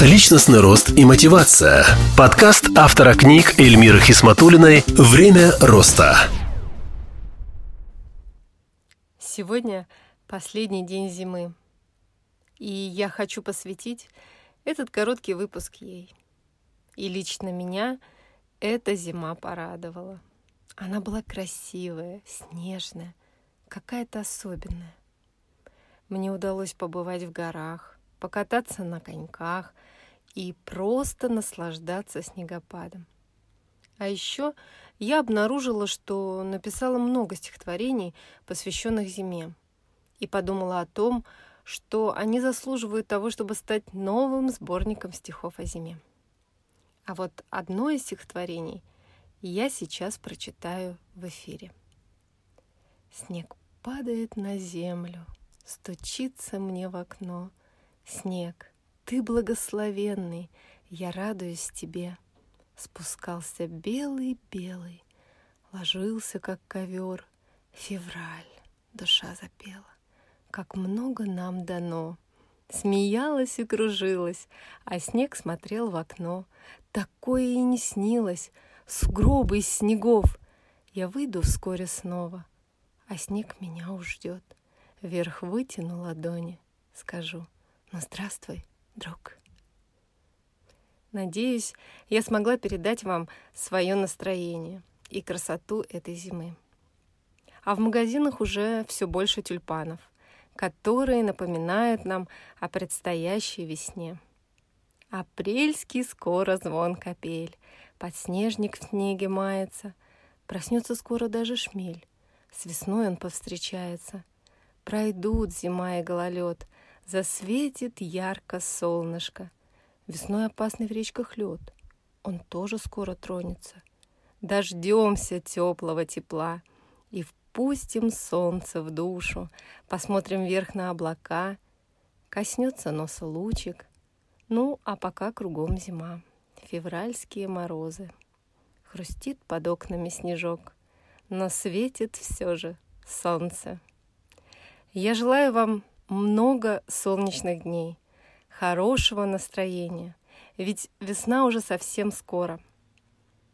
Личностный рост и мотивация. Подкаст автора книг Эльмиры Хисматулиной «Время роста». Сегодня последний день зимы. И я хочу посвятить этот короткий выпуск ей. И лично меня эта зима порадовала. Она была красивая, снежная, какая-то особенная. Мне удалось побывать в горах, покататься на коньках и просто наслаждаться снегопадом. А еще я обнаружила, что написала много стихотворений, посвященных зиме, и подумала о том, что они заслуживают того, чтобы стать новым сборником стихов о зиме. А вот одно из стихотворений – я сейчас прочитаю в эфире. Снег падает на землю, стучится мне в окно. Снег, ты благословенный, я радуюсь тебе. Спускался белый-белый, ложился, как ковер. Февраль, душа запела, как много нам дано. Смеялась и кружилась, а снег смотрел в окно. Такое и не снилось — сугробы из снегов. Я выйду вскоре снова, а снег меня уж ждет. Вверх вытяну ладони, скажу, ну здравствуй, друг. Надеюсь, я смогла передать вам свое настроение и красоту этой зимы. А в магазинах уже все больше тюльпанов, которые напоминают нам о предстоящей весне. Апрельский скоро звон капель, Подснежник в снеге мается, Проснется скоро даже шмель, С весной он повстречается. Пройдут зима и гололед, Засветит ярко солнышко. Весной опасный в речках лед, Он тоже скоро тронется. Дождемся теплого тепла И впустим солнце в душу, Посмотрим вверх на облака, Коснется носа лучик, Ну, а пока кругом зима февральские морозы. Хрустит под окнами снежок, но светит все же солнце. Я желаю вам много солнечных дней, хорошего настроения, ведь весна уже совсем скоро.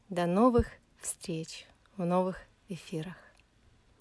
До новых встреч в новых эфирах.